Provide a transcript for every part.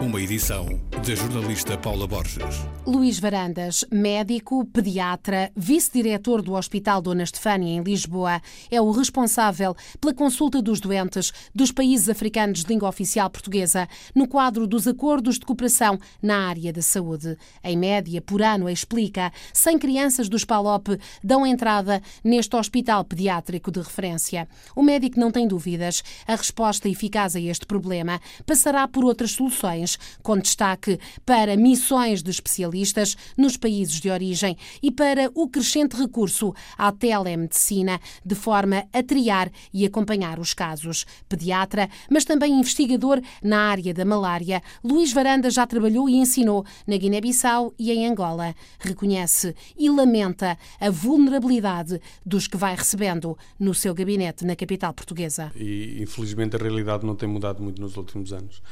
Uma edição da jornalista Paula Borges. Luís Varandas, médico, pediatra, vice-diretor do Hospital Dona Estefânia em Lisboa, é o responsável pela consulta dos doentes dos países africanos de língua oficial portuguesa no quadro dos acordos de cooperação na área da saúde. Em média, por ano, explica, 100 crianças dos PALOP dão entrada neste hospital pediátrico de referência. O médico não tem dúvidas. A resposta eficaz a este problema passará por outras soluções com destaque para missões de especialistas nos países de origem e para o crescente recurso à telemedicina, de forma a triar e acompanhar os casos. Pediatra, mas também investigador na área da malária, Luís Varanda já trabalhou e ensinou na Guiné-Bissau e em Angola. Reconhece e lamenta a vulnerabilidade dos que vai recebendo no seu gabinete na capital portuguesa. E infelizmente a realidade não tem mudado muito nos últimos anos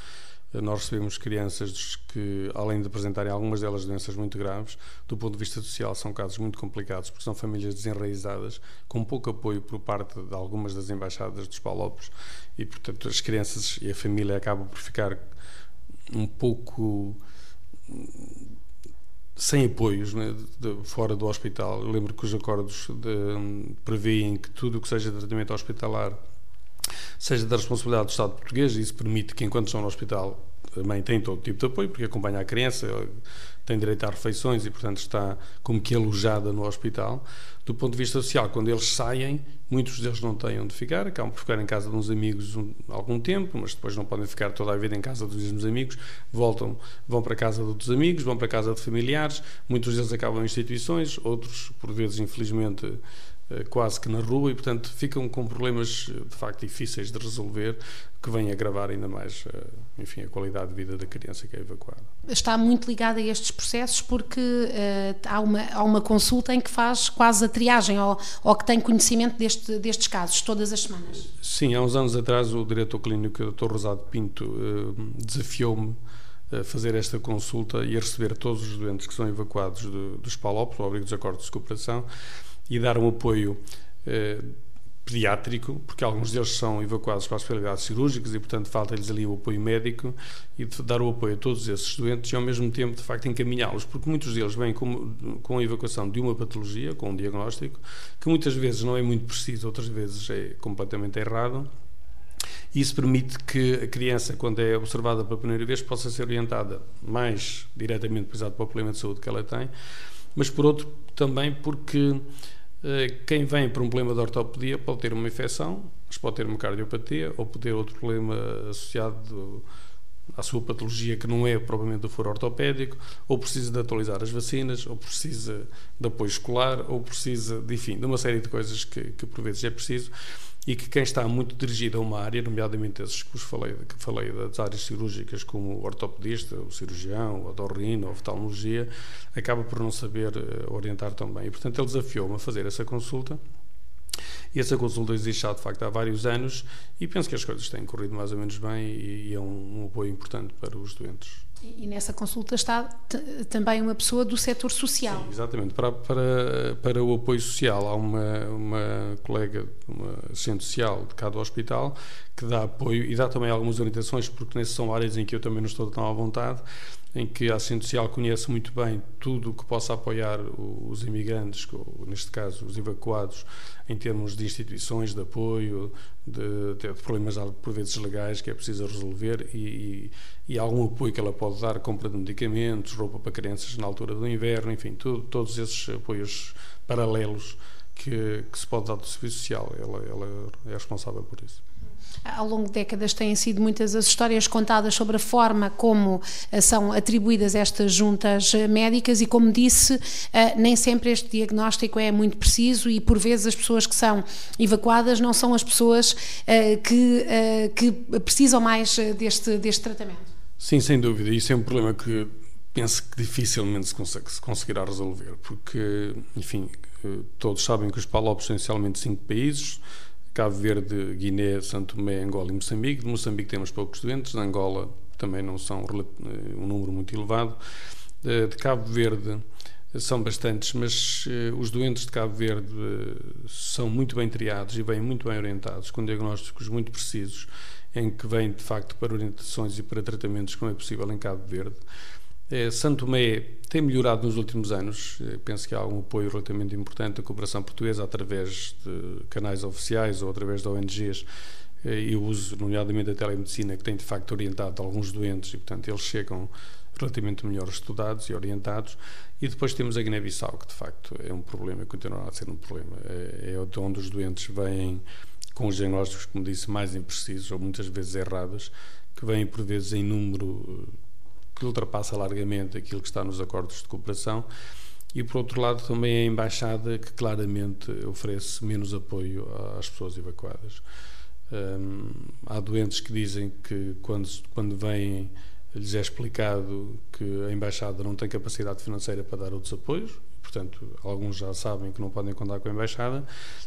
nós recebemos crianças que, além de apresentarem algumas delas doenças muito graves, do ponto de vista social são casos muito complicados, porque são famílias desenraizadas, com pouco apoio por parte de algumas das embaixadas dos Palopes, e portanto as crianças e a família acabam por ficar um pouco sem apoios né, de, fora do hospital. Eu lembro que os acordos de, prevêem que tudo o que seja tratamento hospitalar seja da responsabilidade do Estado português, isso permite que, enquanto estão no hospital, mãe tem todo tipo de apoio, porque acompanha a criança, tem direito a refeições e, portanto, está como que alojada no hospital. Do ponto de vista social, quando eles saem, muitos deles não têm onde ficar, acabam por ficar em casa de uns amigos um, algum tempo, mas depois não podem ficar toda a vida em casa dos mesmos amigos, voltam, vão para casa de outros amigos, vão para casa de familiares, muitos deles acabam em instituições, outros, por vezes, infelizmente, quase que na rua e, portanto, ficam com problemas eh, de facto difíceis de resolver que vêm agravar ainda mais, eh, enfim, a qualidade de vida da criança que é evacuada. Está muito ligada a estes processos porque uh, há, uma, há uma consulta em que faz quase a triagem ou, ou que tem conhecimento deste, destes casos todas as semanas. Sim, há uns anos atrás o diretor clínico, o Dr. Rosado Pinto, uh, desafiou-me a fazer esta consulta e a receber todos os doentes que são evacuados do, dos PALOP, do abrigo dos acordos de cooperação, e dar um apoio eh, pediátrico, porque alguns deles são evacuados para as especialidades cirúrgicas e, portanto, falta-lhes ali o apoio médico e dar o apoio a todos esses doentes e, ao mesmo tempo, de facto, encaminhá-los, porque muitos deles vêm com, com a evacuação de uma patologia, com um diagnóstico, que muitas vezes não é muito preciso, outras vezes é completamente errado. Isso permite que a criança, quando é observada pela primeira vez, possa ser orientada mais diretamente para o problema de saúde que ela tem, mas por outro também porque eh, quem vem por um problema de ortopedia pode ter uma infecção, mas pode ter uma cardiopatia ou pode ter outro problema associado à sua patologia que não é propriamente do foro ortopédico, ou precisa de atualizar as vacinas, ou precisa de apoio escolar, ou precisa, de, enfim, de uma série de coisas que, que por vezes é preciso e que quem está muito dirigido a uma área, nomeadamente esses que vos falei, que falei das áreas cirúrgicas, como o ortopedista, o cirurgião, o otorrino, a oftalmologia, acaba por não saber eh, orientar tão bem. E, portanto, ele desafiou-me a fazer essa consulta. E essa consulta existe já, de facto, há vários anos e penso que as coisas têm corrido mais ou menos bem e, e é um, um apoio importante para os doentes. E nessa consulta está também uma pessoa do setor social. Sim, exatamente. Para, para, para o apoio social, há uma, uma colega, uma assistente social de cada hospital, que dá apoio e dá também algumas orientações, porque nessas são áreas em que eu também não estou tão à vontade, em que a assistente social conhece muito bem tudo o que possa apoiar os imigrantes, neste caso os evacuados, em termos de instituições de apoio, de, de problemas por vezes legais que é preciso resolver e, e, e, algum apoio que ela pode dar, compra de medicamentos, roupa para crianças na altura do inverno, enfim, tudo, todos esses apoios paralelos que, que se pode dar do serviço social. Ela, ela é responsável por isso. Ao longo de décadas têm sido muitas as histórias contadas sobre a forma como eh, são atribuídas estas juntas eh, médicas e, como disse, eh, nem sempre este diagnóstico é muito preciso e, por vezes, as pessoas que são evacuadas não são as pessoas que, que precisam mais deste, deste tratamento. Sim, sem dúvida. Isso é um problema que penso que dificilmente se, consegue, se conseguirá resolver, porque, enfim, todos sabem que os PALOPs são essencialmente cinco países, Cabo Verde, Guiné, Santo Tomé, Angola e Moçambique. De Moçambique temos poucos doentes, de Angola também não são eh, um número muito elevado. Eh, de Cabo Verde são bastantes, mas os doentes de Cabo Verde são muito bem triados e vêm muito bem orientados, com diagnósticos muito precisos, em que vêm de facto para orientações e para tratamentos como é possível em Cabo Verde. É, Santo Tomé tem melhorado nos últimos anos. Penso que há um apoio relativamente importante da cooperação portuguesa através de canais oficiais ou através de ONGs e o uso, nomeadamente, da telemedicina, que tem de facto orientado alguns doentes e, portanto, eles chegam relativamente melhor estudados e orientados. E depois temos a Guiné-Bissau, que de facto é um problema, continua a ser um problema. É, é onde os doentes vêm com os diagnósticos, como disse, mais imprecisos ou muitas vezes errados, que vêm por vezes em número eh, que ultrapassa largamente aquilo que está nos acordos de cooperação. E por outro lado, também a embaixada que claramente oferece menos apoio às pessoas evacuadas. Um, há doentes que dizem que quando, quando vêm lhes é explicado que a Embaixada não tem capacidade financeira para dar outros apoios, portanto, alguns já sabem que não podem contar com a Embaixada,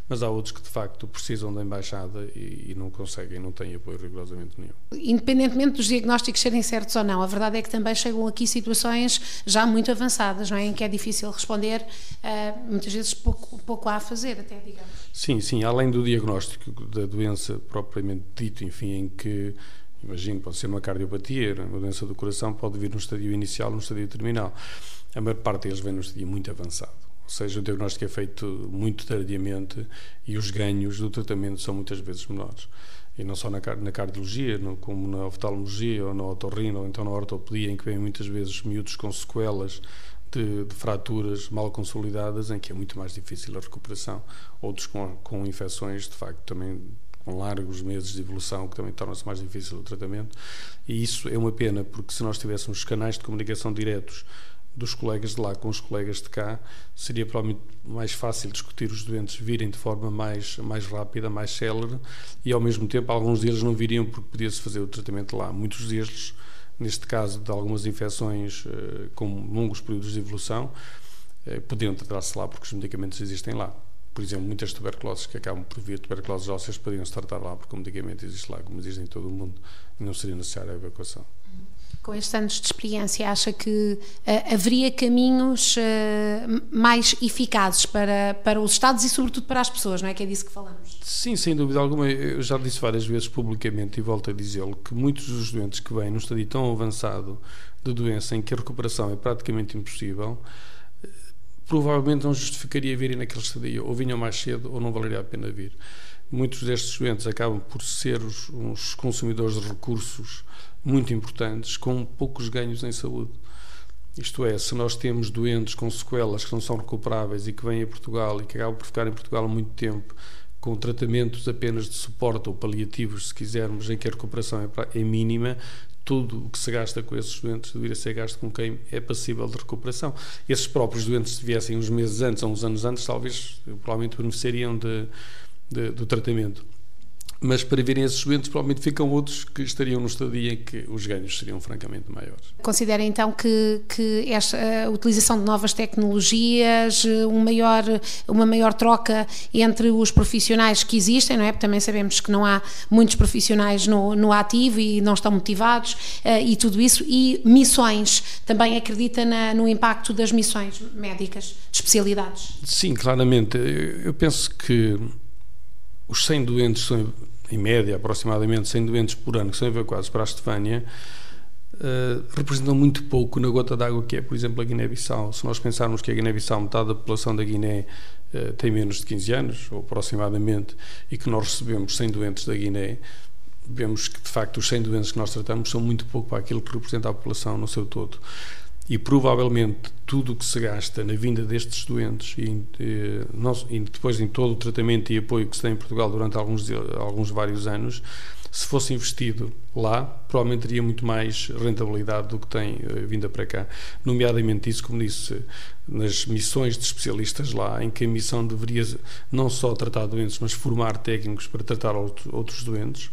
mas há outros que de facto precisam da Embaixada e, e não conseguem, não têm apoio rigorosamente nenhum. Independentemente dos diagnósticos serem certos ou não, a verdade é que também chegam aqui situações já muito avançadas, não é? em que é difícil responder, uh, muitas vezes pouco, pouco há a fazer, até digamos. Sim, sim, além do diagnóstico da doença propriamente dito, enfim, em que Imagino, pode ser uma cardiopatia, uma doença do coração, pode vir no estadio inicial, no estadio terminal. A maior parte deles vem no estadio muito avançado. Ou seja, o diagnóstico é feito muito tardiamente e os ganhos do tratamento são muitas vezes menores. E não só na, na cardiologia, no, como na oftalmologia, ou na otorrino, ou então na ortopedia, em que vêm muitas vezes miúdos com sequelas de, de, fraturas mal consolidadas, em que é muito mais difícil a recuperação. Outros com, com infecções, de facto, também com largos meses de evolução, que também torna-se mais difícil o tratamento. E isso é uma pena, porque se nós tivéssemos canais de comunicação diretos dos colegas de lá com os colegas de cá, seria provavelmente mais fácil discutir os doentes virem de forma mais, mais rápida, mais célere, e ao mesmo tempo alguns deles não viriam porque podia-se fazer o tratamento lá. Muitos deles, neste caso de algumas infecções eh, com longos períodos de evolução, eh, podiam tratar-se lá porque os medicamentos existem lá por exemplo, muitas tuberculoses que acabam por vir tuberculoses ósseas poderiam-se tratar lá, porque o medicamento existe lá, como existe em todo o mundo, e não seria necessária a evacuação. Com estes anos de experiência, acha que uh, haveria caminhos uh, mais eficazes para, para os Estados e, sobretudo, para as pessoas, não é? Que é disso que falamos. Sim, sem dúvida alguma. Eu já disse várias vezes publicamente e volto a dizê-lo que muitos dos doentes que vêm num estadio tão avançado de doença em que a recuperação é praticamente impossível provavelmente não justificaria virem naquele estadia, ou vinham mais cedo ou não valeria a pena vir. Muitos destes doentes acabam por ser os, uns consumidores de recursos muito importantes, com poucos ganhos em saúde. Isto é, se nós temos doentes com sequelas que não são recuperáveis e que vêm a Portugal e que acabam por ficar em Portugal há muito tempo, com tratamentos apenas de suporte ou paliativos, se quisermos, em que a recuperação é, é mínima, tudo o que se gasta com esses doentes deveria ser gasto com quem é passível de recuperação. Esses próprios doentes, se viessem uns meses antes ou uns anos antes, talvez, provavelmente beneficiariam de, de, do tratamento mas para virem esses doentes, provavelmente ficam outros que estariam no estadia em que os ganhos seriam francamente maiores. Considera então que, que esta, a utilização de novas tecnologias, um maior, uma maior troca entre os profissionais que existem, não é? Porque também sabemos que não há muitos profissionais no, no ativo e não estão motivados uh, e tudo isso, e missões, também acredita na, no impacto das missões médicas, de especialidades? Sim, claramente. Eu penso que os 100 doentes são em média, aproximadamente 100 doentes por ano que são evacuados para a Estefânia, uh, representam muito pouco na gota d'água que é, por exemplo, a Guiné-Bissau. Se nós pensarmos que a Guiné-Bissau, metade da população da Guiné uh, tem menos de 15 anos, ou aproximadamente, e que nós recebemos 100 doentes da Guiné, vemos que, de facto, os 100 doentes que nós tratamos são muito pouco para aquilo que representa a população no seu todo e provavelmente tudo o que se gasta na vinda destes doentes e, eh, e, depois em todo o tratamento e apoio que se tem em Portugal durante alguns, alguns vários anos, se fosse investido lá, provavelmente teria muito mais rentabilidade do que tem eh, vinda para cá. Nomeadamente isso, como disse, nas missões de especialistas lá, em que a missão deveria não só tratar doentes, mas formar técnicos para tratar outros doentes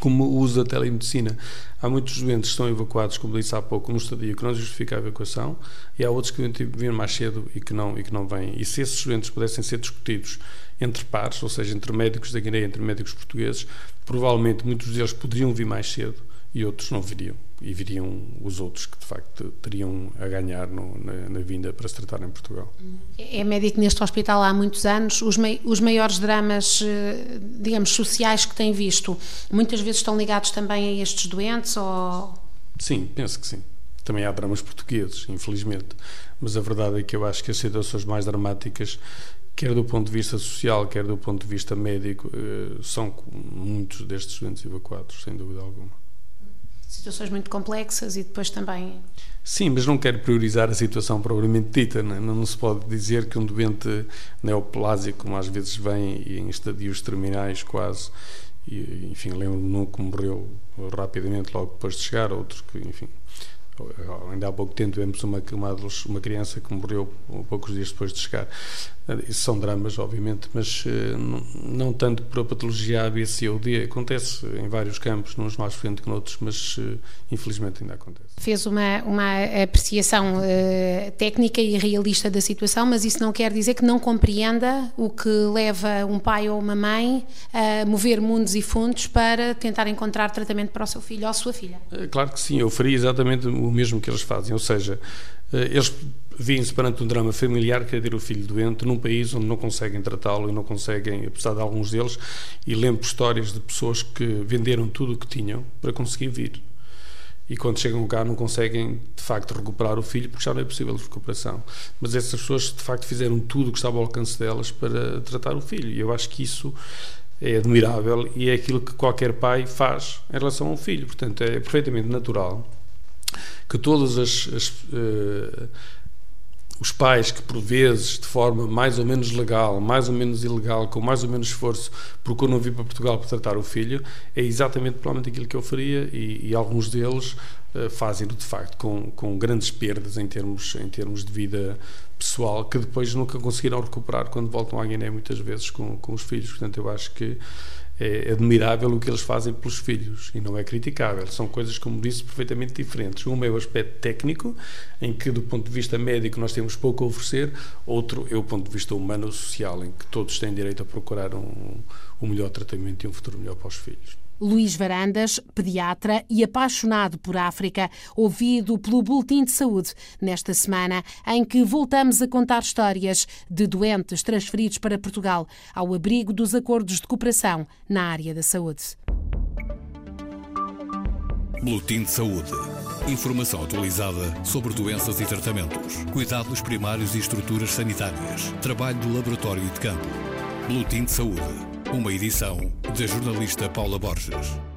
como o uso da telemedicina. Há muitos doentes que estão evacuados, como disse há pouco, no estadio que não justifica a evacuação, e há outros que vir mais cedo e que não e que não vêm. E se esses doentes pudessem ser discutidos entre pares, ou seja, entre médicos da Guiné entre médicos portugueses, provavelmente muitos deles poderiam vir mais cedo e outros não viriam. E viriam os outros que de facto teriam a ganhar no, na, na, vinda para se tratar em Portugal. É médico neste hospital há muitos anos. Os, os maiores dramas, eh, digamos, sociais que tem visto, muitas vezes estão ligados também a estes doentes? Ou... Sim, penso que sim. Também há dramas portugueses, infelizmente. Mas a verdade é que eu acho que as situações mais dramáticas quer do ponto de vista social, quer do ponto de vista médico, eh, são muitos destes doentes evacuados, sem dúvida alguma situações muito complexas e depois também. Sim, mas não quero priorizar a situação propriamente dita. Não, é? não se pode dizer que um doente neoplásico, como às vezes vem em estadios terminais quase, e, enfim, lembro-me um que morreu rapidamente logo depois de chegar, outro que, enfim, ainda há pouco tempo tivemos uma, uma, uma criança que morreu poucos dias depois de chegar. Isso são dramas, obviamente, mas eh, não, não tanto por a patologia A, B, C ou D. Acontece em vários campos, uns mais frequente que noutros, mas eh, infelizmente ainda acontece. Fez uma, uma apreciação uh, técnica e realista da situação, mas isso não quer dizer que não compreenda o que leva um pai ou uma mãe a mover mundos e fundos para tentar encontrar tratamento para o seu filho ou a sua filha. Claro que sim, eu faria exatamente o mesmo que eles fazem, ou seja, eles vêm-se perante um drama familiar que é ter o filho doente num país onde não conseguem tratá-lo e não conseguem, apesar de alguns deles, e lembro histórias de pessoas que venderam tudo o que tinham para conseguir vir. E quando chegam cá não conseguem, de facto, recuperar o filho porque já não é possível recuperação. Mas essas pessoas, de facto, fizeram tudo o que estava ao alcance delas para tratar o filho. E eu acho que isso é admirável e é aquilo que qualquer pai faz em relação ao filho. Portanto, é perfeitamente natural que todas as, as uh, os pais que, por vezes, de forma mais ou menos legal, mais ou menos ilegal, com mais ou menos esforço, procuram vir para Portugal para tratar o filho, é exatamente provavelmente aquilo que eu faria e, e alguns deles uh, fazem-no, de facto, com, com grandes perdas em termos, em termos de vida pessoal, que depois nunca conseguiram recuperar quando voltam à Guiné, muitas vezes, com, com os filhos. Portanto, eu acho que é admirável o que eles fazem pelos filhos e não é criticável. São coisas, como disse, perfeitamente diferentes. Um é o aspecto técnico, em que, do ponto de vista médico, nós temos pouco a oferecer, outro é o ponto de vista humano-social, em que todos têm direito a procurar um, um melhor tratamento e um futuro melhor para os filhos. Luís Varandas, pediatra e apaixonado por África, ouvido pelo Boletim de Saúde nesta semana, em que voltamos a contar histórias de doentes transferidos para Portugal ao abrigo dos acordos de cooperação na área da saúde. Boletim de Saúde. Informação atualizada sobre doenças e tratamentos, cuidados primários e estruturas sanitárias, trabalho de laboratório e de campo. Boletim de Saúde uma edição da jornalista Paula Borges.